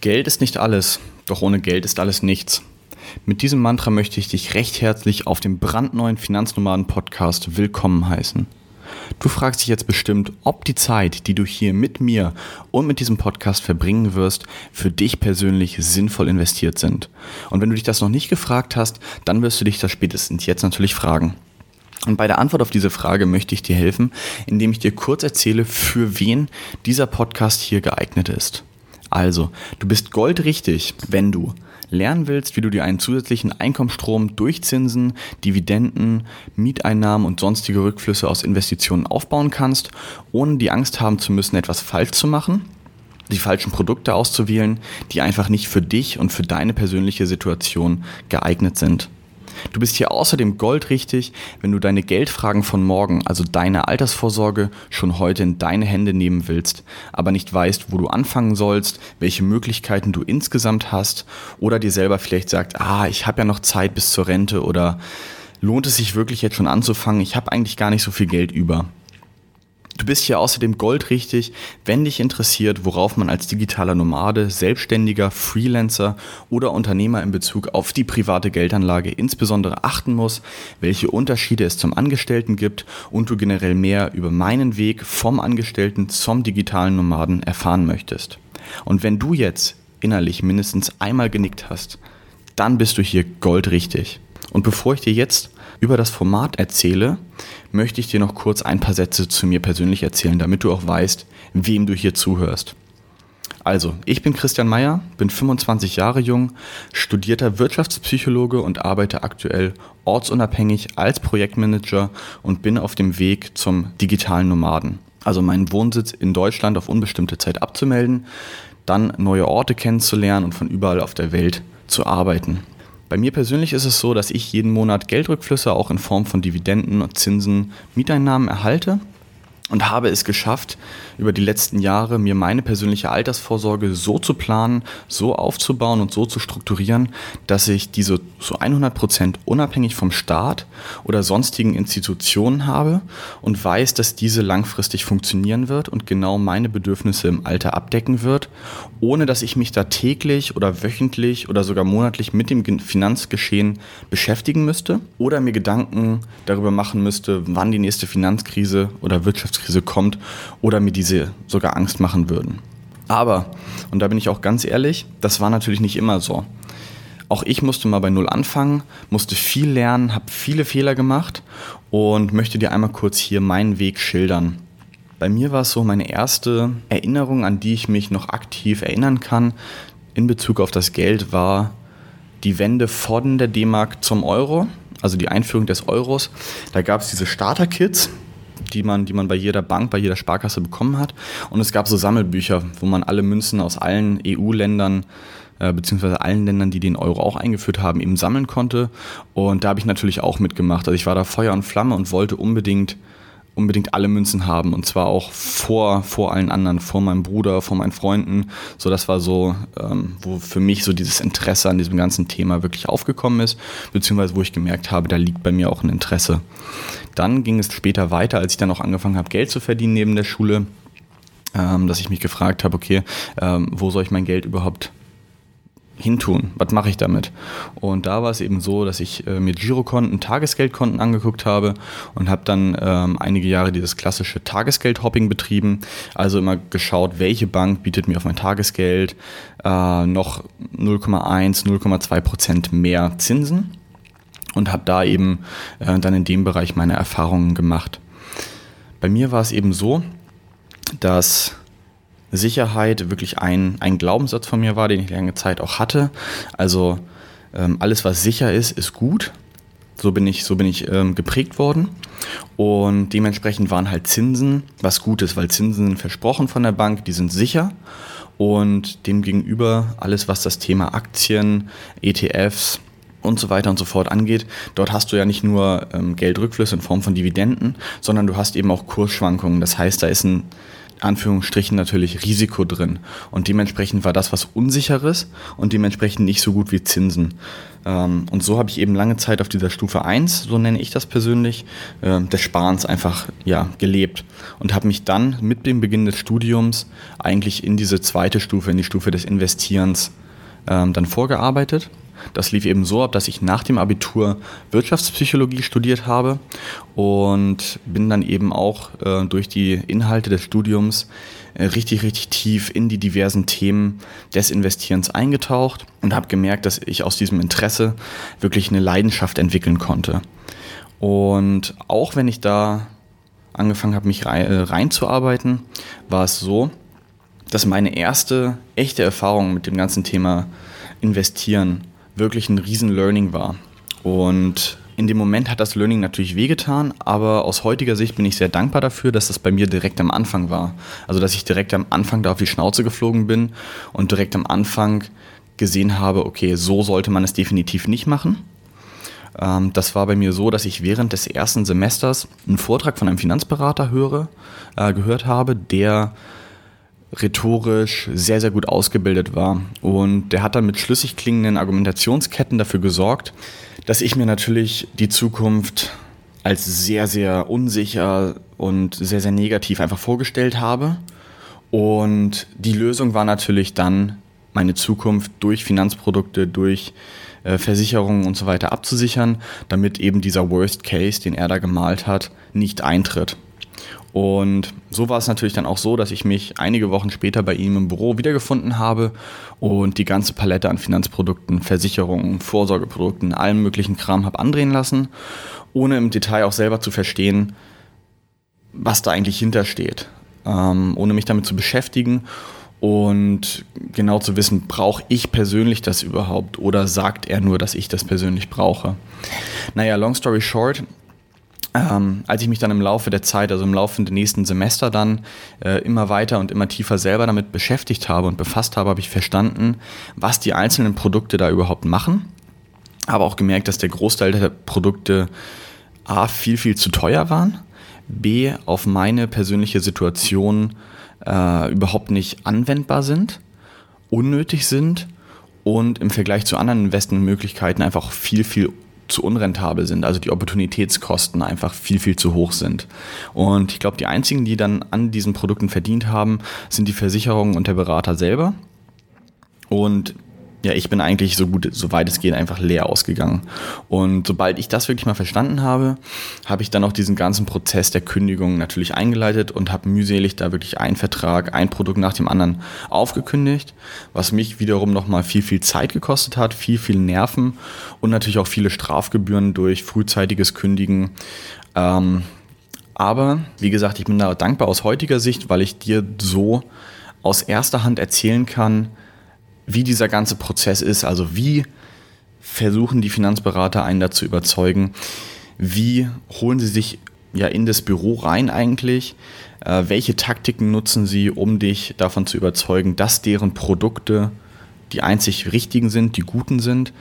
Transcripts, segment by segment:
Geld ist nicht alles, doch ohne Geld ist alles nichts. Mit diesem Mantra möchte ich dich recht herzlich auf dem brandneuen Finanznomaden-Podcast willkommen heißen. Du fragst dich jetzt bestimmt, ob die Zeit, die du hier mit mir und mit diesem Podcast verbringen wirst, für dich persönlich sinnvoll investiert sind. Und wenn du dich das noch nicht gefragt hast, dann wirst du dich das spätestens jetzt natürlich fragen. Und bei der Antwort auf diese Frage möchte ich dir helfen, indem ich dir kurz erzähle, für wen dieser Podcast hier geeignet ist. Also, du bist goldrichtig, wenn du lernen willst, wie du dir einen zusätzlichen Einkommensstrom durch Zinsen, Dividenden, Mieteinnahmen und sonstige Rückflüsse aus Investitionen aufbauen kannst, ohne die Angst haben zu müssen, etwas falsch zu machen, die falschen Produkte auszuwählen, die einfach nicht für dich und für deine persönliche Situation geeignet sind. Du bist hier außerdem goldrichtig, wenn du deine Geldfragen von morgen, also deine Altersvorsorge, schon heute in deine Hände nehmen willst, aber nicht weißt, wo du anfangen sollst, welche Möglichkeiten du insgesamt hast oder dir selber vielleicht sagt, ah, ich habe ja noch Zeit bis zur Rente oder lohnt es sich wirklich jetzt schon anzufangen, ich habe eigentlich gar nicht so viel Geld über. Du bist hier außerdem goldrichtig, wenn dich interessiert, worauf man als digitaler Nomade, Selbstständiger, Freelancer oder Unternehmer in Bezug auf die private Geldanlage insbesondere achten muss, welche Unterschiede es zum Angestellten gibt und du generell mehr über meinen Weg vom Angestellten zum digitalen Nomaden erfahren möchtest. Und wenn du jetzt innerlich mindestens einmal genickt hast, dann bist du hier goldrichtig. Und bevor ich dir jetzt über das Format erzähle, möchte ich dir noch kurz ein paar Sätze zu mir persönlich erzählen, damit du auch weißt, wem du hier zuhörst. Also, ich bin Christian Meyer, bin 25 Jahre jung, studierter Wirtschaftspsychologe und arbeite aktuell ortsunabhängig als Projektmanager und bin auf dem Weg zum digitalen Nomaden. Also meinen Wohnsitz in Deutschland auf unbestimmte Zeit abzumelden, dann neue Orte kennenzulernen und von überall auf der Welt zu arbeiten. Bei mir persönlich ist es so, dass ich jeden Monat Geldrückflüsse auch in Form von Dividenden und Zinsen, Mieteinnahmen erhalte und habe es geschafft, über die letzten Jahre mir meine persönliche Altersvorsorge so zu planen, so aufzubauen und so zu strukturieren, dass ich diese zu 100 Prozent unabhängig vom Staat oder sonstigen Institutionen habe und weiß, dass diese langfristig funktionieren wird und genau meine Bedürfnisse im Alter abdecken wird, ohne dass ich mich da täglich oder wöchentlich oder sogar monatlich mit dem Finanzgeschehen beschäftigen müsste oder mir Gedanken darüber machen müsste, wann die nächste Finanzkrise oder Wirtschaftskrise Wirtschaftskrise kommt oder mir diese sogar Angst machen würden. Aber, und da bin ich auch ganz ehrlich, das war natürlich nicht immer so. Auch ich musste mal bei Null anfangen, musste viel lernen, habe viele Fehler gemacht und möchte dir einmal kurz hier meinen Weg schildern. Bei mir war es so meine erste Erinnerung, an die ich mich noch aktiv erinnern kann, in Bezug auf das Geld, war die Wende von der D-Mark zum Euro, also die Einführung des Euros. Da gab es diese Starter-Kits, die man, die man bei jeder Bank, bei jeder Sparkasse bekommen hat. Und es gab so Sammelbücher, wo man alle Münzen aus allen EU-Ländern äh, beziehungsweise allen Ländern, die den Euro auch eingeführt haben, eben sammeln konnte. Und da habe ich natürlich auch mitgemacht. Also ich war da Feuer und Flamme und wollte unbedingt unbedingt alle Münzen haben und zwar auch vor, vor allen anderen, vor meinem Bruder, vor meinen Freunden. So, das war so, ähm, wo für mich so dieses Interesse an diesem ganzen Thema wirklich aufgekommen ist, beziehungsweise wo ich gemerkt habe, da liegt bei mir auch ein Interesse. Dann ging es später weiter, als ich dann auch angefangen habe, Geld zu verdienen neben der Schule, ähm, dass ich mich gefragt habe, okay, ähm, wo soll ich mein Geld überhaupt hintun? Was mache ich damit? Und da war es eben so, dass ich äh, mir Girokonten, Tagesgeldkonten angeguckt habe und habe dann ähm, einige Jahre dieses klassische Tagesgeld-Hopping betrieben. Also immer geschaut, welche Bank bietet mir auf mein Tagesgeld äh, noch 0,1, 0,2 Prozent mehr Zinsen und habe da eben äh, dann in dem Bereich meine Erfahrungen gemacht. Bei mir war es eben so, dass Sicherheit wirklich ein, ein Glaubenssatz von mir war, den ich lange Zeit auch hatte. Also ähm, alles, was sicher ist, ist gut. So bin ich, so bin ich ähm, geprägt worden. Und dementsprechend waren halt Zinsen was Gutes, weil Zinsen sind versprochen von der Bank, die sind sicher. Und demgegenüber alles, was das Thema Aktien, ETFs, und so weiter und so fort angeht, dort hast du ja nicht nur ähm, Geldrückflüsse in Form von Dividenden, sondern du hast eben auch Kursschwankungen. Das heißt, da ist ein Anführungsstrichen natürlich Risiko drin. Und dementsprechend war das was Unsicheres und dementsprechend nicht so gut wie Zinsen. Ähm, und so habe ich eben lange Zeit auf dieser Stufe 1, so nenne ich das persönlich, äh, des Sparens einfach ja, gelebt. Und habe mich dann mit dem Beginn des Studiums eigentlich in diese zweite Stufe, in die Stufe des Investierens ähm, dann vorgearbeitet das lief eben so ab, dass ich nach dem Abitur Wirtschaftspsychologie studiert habe und bin dann eben auch äh, durch die Inhalte des Studiums äh, richtig, richtig tief in die diversen Themen des Investierens eingetaucht und habe gemerkt, dass ich aus diesem Interesse wirklich eine Leidenschaft entwickeln konnte. Und auch wenn ich da angefangen habe, mich äh, reinzuarbeiten, war es so, dass meine erste echte Erfahrung mit dem ganzen Thema Investieren wirklich ein riesen Learning war. Und in dem Moment hat das Learning natürlich wehgetan, aber aus heutiger Sicht bin ich sehr dankbar dafür, dass das bei mir direkt am Anfang war. Also dass ich direkt am Anfang da auf die Schnauze geflogen bin und direkt am Anfang gesehen habe, okay, so sollte man es definitiv nicht machen. Ähm, das war bei mir so, dass ich während des ersten Semesters einen Vortrag von einem Finanzberater höre, äh, gehört habe, der rhetorisch sehr, sehr gut ausgebildet war. Und der hat dann mit schlüssig klingenden Argumentationsketten dafür gesorgt, dass ich mir natürlich die Zukunft als sehr, sehr unsicher und sehr, sehr negativ einfach vorgestellt habe. Und die Lösung war natürlich dann, meine Zukunft durch Finanzprodukte, durch äh, Versicherungen und so weiter abzusichern, damit eben dieser Worst Case, den er da gemalt hat, nicht eintritt. Und so war es natürlich dann auch so, dass ich mich einige Wochen später bei ihm im Büro wiedergefunden habe und die ganze Palette an Finanzprodukten, Versicherungen, Vorsorgeprodukten, allem möglichen Kram habe andrehen lassen, ohne im Detail auch selber zu verstehen, was da eigentlich hintersteht, ähm, ohne mich damit zu beschäftigen und genau zu wissen, brauche ich persönlich das überhaupt oder sagt er nur, dass ich das persönlich brauche. Naja, long story short, ähm, als ich mich dann im Laufe der Zeit, also im Laufe der nächsten Semester dann äh, immer weiter und immer tiefer selber damit beschäftigt habe und befasst habe, habe ich verstanden, was die einzelnen Produkte da überhaupt machen. Aber auch gemerkt, dass der Großteil der Produkte A viel, viel zu teuer waren, B auf meine persönliche Situation äh, überhaupt nicht anwendbar sind, unnötig sind und im Vergleich zu anderen Investmentmöglichkeiten einfach viel, viel zu unrentabel sind, also die Opportunitätskosten einfach viel, viel zu hoch sind. Und ich glaube, die einzigen, die dann an diesen Produkten verdient haben, sind die Versicherungen und der Berater selber. Und ja, ich bin eigentlich so gut, soweit es geht, einfach leer ausgegangen. Und sobald ich das wirklich mal verstanden habe, habe ich dann auch diesen ganzen Prozess der Kündigung natürlich eingeleitet und habe mühselig da wirklich einen Vertrag, ein Produkt nach dem anderen aufgekündigt, was mich wiederum nochmal viel, viel Zeit gekostet hat, viel, viel Nerven und natürlich auch viele Strafgebühren durch frühzeitiges Kündigen. Ähm, aber wie gesagt, ich bin da dankbar aus heutiger Sicht, weil ich dir so aus erster Hand erzählen kann, wie dieser ganze Prozess ist, also wie versuchen die Finanzberater einen dazu überzeugen, wie holen sie sich ja in das Büro rein eigentlich, äh, welche Taktiken nutzen sie, um dich davon zu überzeugen, dass deren Produkte die einzig richtigen sind, die guten sind,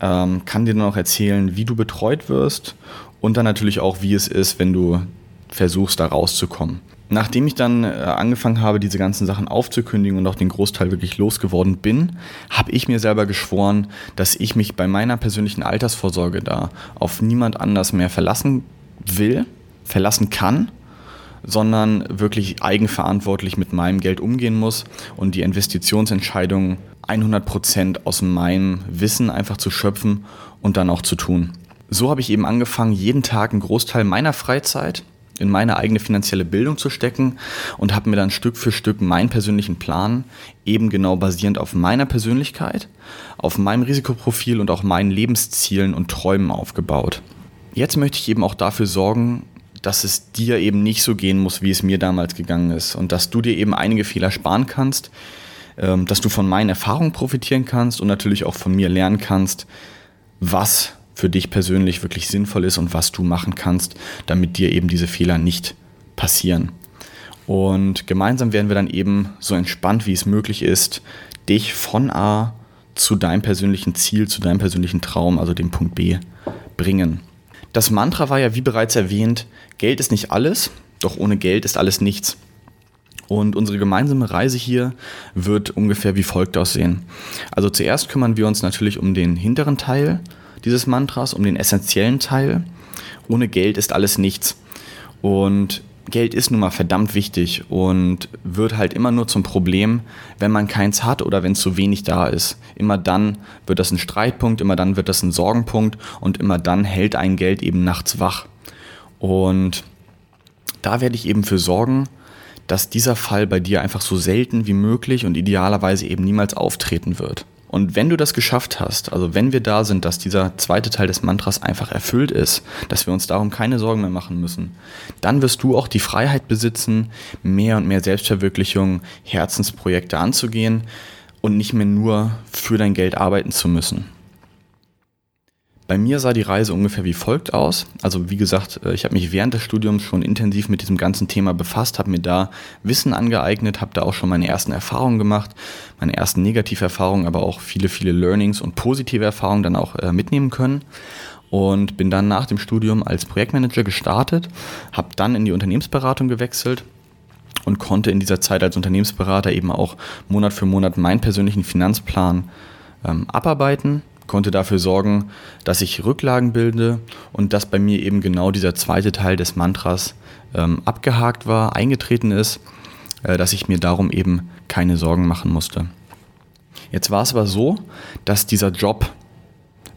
ähm, kann dir dann auch erzählen, wie du betreut wirst und dann natürlich auch, wie es ist, wenn du versuchst, da rauszukommen nachdem ich dann äh, angefangen habe, diese ganzen Sachen aufzukündigen und auch den Großteil wirklich losgeworden bin, habe ich mir selber geschworen, dass ich mich bei meiner persönlichen Altersvorsorge da auf niemand anders mehr verlassen will, verlassen kann, sondern wirklich eigenverantwortlich mit meinem Geld umgehen muss und die Investitionsentscheidungen 100% aus meinem Wissen einfach zu schöpfen und dann auch zu tun. So habe ich eben angefangen, jeden Tag einen Großteil meiner Freizeit in meine eigene finanzielle Bildung zu stecken und habe mir dann Stück für Stück meinen persönlichen Plan eben genau basierend auf meiner Persönlichkeit, auf meinem Risikoprofil und auch meinen Lebenszielen und Träumen aufgebaut. Jetzt möchte ich eben auch dafür sorgen, dass es dir eben nicht so gehen muss, wie es mir damals gegangen ist und dass du dir eben einige Fehler sparen kannst, ähm, dass du von meinen Erfahrungen profitieren kannst und natürlich auch von mir lernen kannst, was für dich persönlich wirklich sinnvoll ist und was du machen kannst, damit dir eben diese Fehler nicht passieren. Und gemeinsam werden wir dann eben so entspannt, wie es möglich ist, dich von A zu deinem persönlichen Ziel, zu deinem persönlichen Traum, also dem Punkt B, bringen. Das Mantra war ja, wie bereits erwähnt, Geld ist nicht alles, doch ohne Geld ist alles nichts. Und unsere gemeinsame Reise hier wird ungefähr wie folgt aussehen. Also zuerst kümmern wir uns natürlich um den hinteren Teil dieses Mantras, um den essentiellen Teil. Ohne Geld ist alles nichts. Und Geld ist nun mal verdammt wichtig und wird halt immer nur zum Problem, wenn man keins hat oder wenn zu wenig da ist. Immer dann wird das ein Streitpunkt, immer dann wird das ein Sorgenpunkt und immer dann hält ein Geld eben nachts wach. Und da werde ich eben für sorgen, dass dieser Fall bei dir einfach so selten wie möglich und idealerweise eben niemals auftreten wird. Und wenn du das geschafft hast, also wenn wir da sind, dass dieser zweite Teil des Mantras einfach erfüllt ist, dass wir uns darum keine Sorgen mehr machen müssen, dann wirst du auch die Freiheit besitzen, mehr und mehr Selbstverwirklichung, Herzensprojekte anzugehen und nicht mehr nur für dein Geld arbeiten zu müssen. Bei mir sah die Reise ungefähr wie folgt aus. Also wie gesagt, äh, ich habe mich während des Studiums schon intensiv mit diesem ganzen Thema befasst, habe mir da Wissen angeeignet, habe da auch schon meine ersten Erfahrungen gemacht, meine ersten Negativerfahrungen, aber auch viele, viele Learnings und positive Erfahrungen dann auch äh, mitnehmen können. Und bin dann nach dem Studium als Projektmanager gestartet, habe dann in die Unternehmensberatung gewechselt und konnte in dieser Zeit als Unternehmensberater eben auch Monat für Monat meinen persönlichen Finanzplan ähm, abarbeiten konnte dafür sorgen, dass ich Rücklagen bilde und dass bei mir eben genau dieser zweite Teil des Mantras ähm, abgehakt war, eingetreten ist, äh, dass ich mir darum eben keine Sorgen machen musste. Jetzt war es aber so, dass dieser Job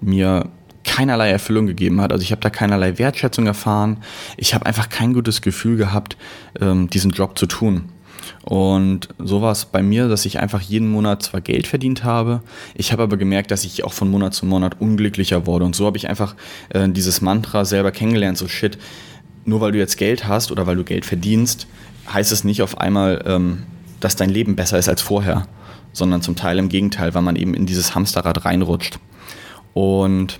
mir keinerlei Erfüllung gegeben hat. Also ich habe da keinerlei Wertschätzung erfahren. Ich habe einfach kein gutes Gefühl gehabt, ähm, diesen Job zu tun. Und so war es bei mir, dass ich einfach jeden Monat zwar Geld verdient habe, ich habe aber gemerkt, dass ich auch von Monat zu Monat unglücklicher wurde. Und so habe ich einfach äh, dieses Mantra selber kennengelernt, so shit, nur weil du jetzt Geld hast oder weil du Geld verdienst, heißt es nicht auf einmal, ähm, dass dein Leben besser ist als vorher, sondern zum Teil im Gegenteil, weil man eben in dieses Hamsterrad reinrutscht. Und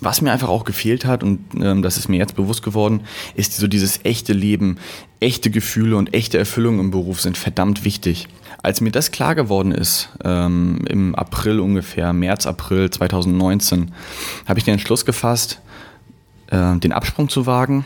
was mir einfach auch gefehlt hat, und ähm, das ist mir jetzt bewusst geworden, ist so dieses echte Leben, echte Gefühle und echte Erfüllung im Beruf sind verdammt wichtig. Als mir das klar geworden ist, ähm, im April ungefähr, März, April 2019, habe ich den Entschluss gefasst, äh, den Absprung zu wagen,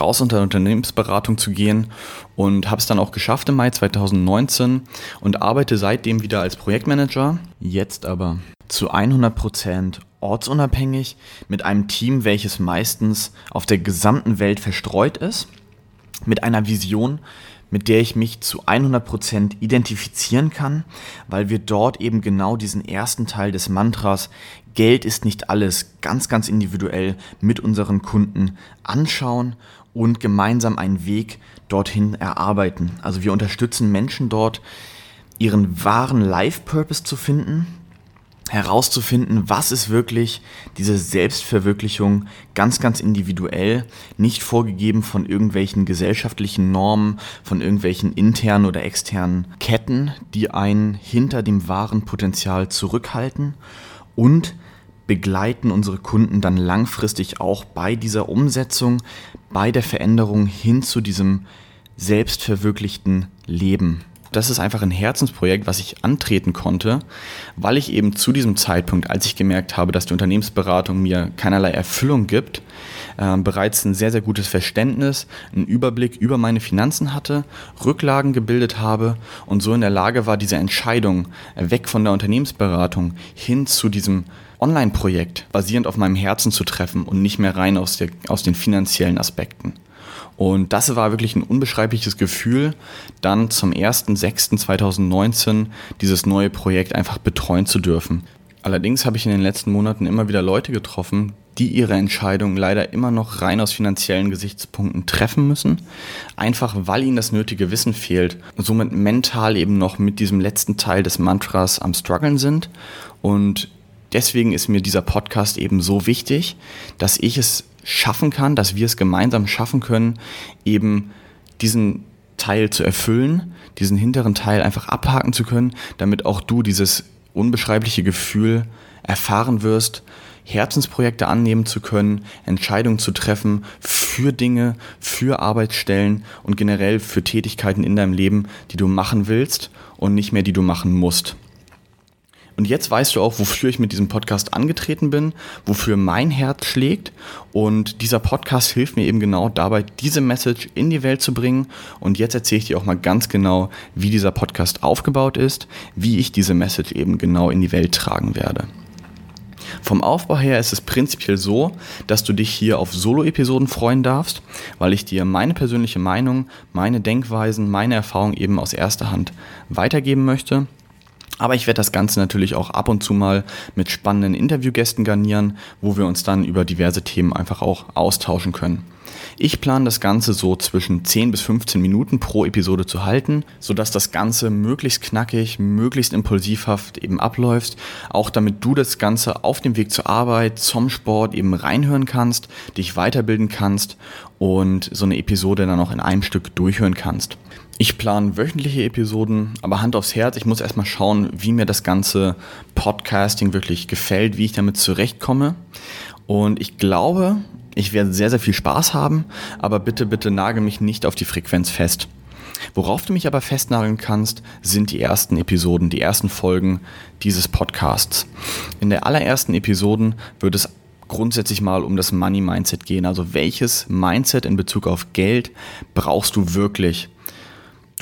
raus unter Unternehmensberatung zu gehen und habe es dann auch geschafft im Mai 2019 und arbeite seitdem wieder als Projektmanager. Jetzt aber zu 100 Prozent ortsunabhängig mit einem Team, welches meistens auf der gesamten Welt verstreut ist, mit einer Vision, mit der ich mich zu 100% identifizieren kann, weil wir dort eben genau diesen ersten Teil des Mantras Geld ist nicht alles ganz, ganz individuell mit unseren Kunden anschauen und gemeinsam einen Weg dorthin erarbeiten. Also wir unterstützen Menschen dort, ihren wahren Life-Purpose zu finden, herauszufinden, was ist wirklich diese Selbstverwirklichung ganz, ganz individuell, nicht vorgegeben von irgendwelchen gesellschaftlichen Normen, von irgendwelchen internen oder externen Ketten, die einen hinter dem wahren Potenzial zurückhalten und begleiten unsere Kunden dann langfristig auch bei dieser Umsetzung, bei der Veränderung hin zu diesem selbstverwirklichten Leben das ist einfach ein Herzensprojekt, was ich antreten konnte, weil ich eben zu diesem Zeitpunkt, als ich gemerkt habe, dass die Unternehmensberatung mir keinerlei Erfüllung gibt, äh, bereits ein sehr, sehr gutes Verständnis, einen Überblick über meine Finanzen hatte, Rücklagen gebildet habe und so in der Lage war, diese Entscheidung weg von der Unternehmensberatung hin zu diesem Online-Projekt basierend auf meinem Herzen zu treffen und nicht mehr rein aus, der, aus den finanziellen Aspekten. Und das war wirklich ein unbeschreibliches Gefühl, dann zum 1.6.2019 dieses neue Projekt einfach betreuen zu dürfen. Allerdings habe ich in den letzten Monaten immer wieder Leute getroffen, die ihre Entscheidung leider immer noch rein aus finanziellen Gesichtspunkten treffen müssen, einfach weil ihnen das nötige Wissen fehlt, somit mental eben noch mit diesem letzten Teil des Mantras am struggeln sind und deswegen ist mir dieser Podcast eben so wichtig, dass ich es schaffen kann, dass wir es gemeinsam schaffen können, eben diesen Teil zu erfüllen, diesen hinteren Teil einfach abhaken zu können, damit auch du dieses unbeschreibliche Gefühl erfahren wirst, Herzensprojekte annehmen zu können, Entscheidungen zu treffen für Dinge, für Arbeitsstellen und generell für Tätigkeiten in deinem Leben, die du machen willst und nicht mehr die du machen musst. Und jetzt weißt du auch, wofür ich mit diesem Podcast angetreten bin, wofür mein Herz schlägt. Und dieser Podcast hilft mir eben genau dabei, diese Message in die Welt zu bringen. Und jetzt erzähle ich dir auch mal ganz genau, wie dieser Podcast aufgebaut ist, wie ich diese Message eben genau in die Welt tragen werde. Vom Aufbau her ist es prinzipiell so, dass du dich hier auf Solo-Episoden freuen darfst, weil ich dir meine persönliche Meinung, meine Denkweisen, meine Erfahrungen eben aus erster Hand weitergeben möchte. Aber ich werde das Ganze natürlich auch ab und zu mal mit spannenden Interviewgästen garnieren, wo wir uns dann über diverse Themen einfach auch austauschen können. Ich plane das Ganze so zwischen 10 bis 15 Minuten pro Episode zu halten, sodass das Ganze möglichst knackig, möglichst impulsivhaft eben abläuft, auch damit du das Ganze auf dem Weg zur Arbeit, zum Sport eben reinhören kannst, dich weiterbilden kannst und so eine Episode dann auch in einem Stück durchhören kannst. Ich plane wöchentliche Episoden, aber Hand aufs Herz, ich muss erstmal schauen, wie mir das ganze Podcasting wirklich gefällt, wie ich damit zurechtkomme. Und ich glaube, ich werde sehr, sehr viel Spaß haben, aber bitte, bitte nagel mich nicht auf die Frequenz fest. Worauf du mich aber festnageln kannst, sind die ersten Episoden, die ersten Folgen dieses Podcasts. In der allerersten Episoden wird es grundsätzlich mal um das Money Mindset gehen. Also welches Mindset in Bezug auf Geld brauchst du wirklich?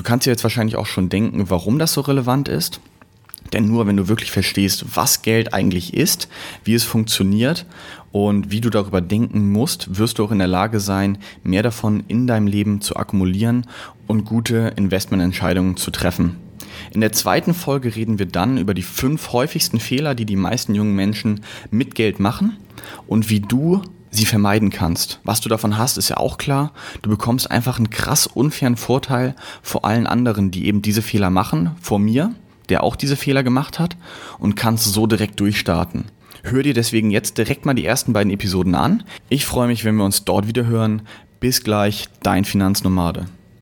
Du kannst dir jetzt wahrscheinlich auch schon denken, warum das so relevant ist. Denn nur wenn du wirklich verstehst, was Geld eigentlich ist, wie es funktioniert und wie du darüber denken musst, wirst du auch in der Lage sein, mehr davon in deinem Leben zu akkumulieren und gute Investmententscheidungen zu treffen. In der zweiten Folge reden wir dann über die fünf häufigsten Fehler, die die meisten jungen Menschen mit Geld machen und wie du sie vermeiden kannst. Was du davon hast, ist ja auch klar. Du bekommst einfach einen krass unfairen Vorteil vor allen anderen, die eben diese Fehler machen, vor mir der auch diese Fehler gemacht hat und kannst so direkt durchstarten. Hör dir deswegen jetzt direkt mal die ersten beiden Episoden an. Ich freue mich, wenn wir uns dort wieder hören. Bis gleich, dein Finanznomade.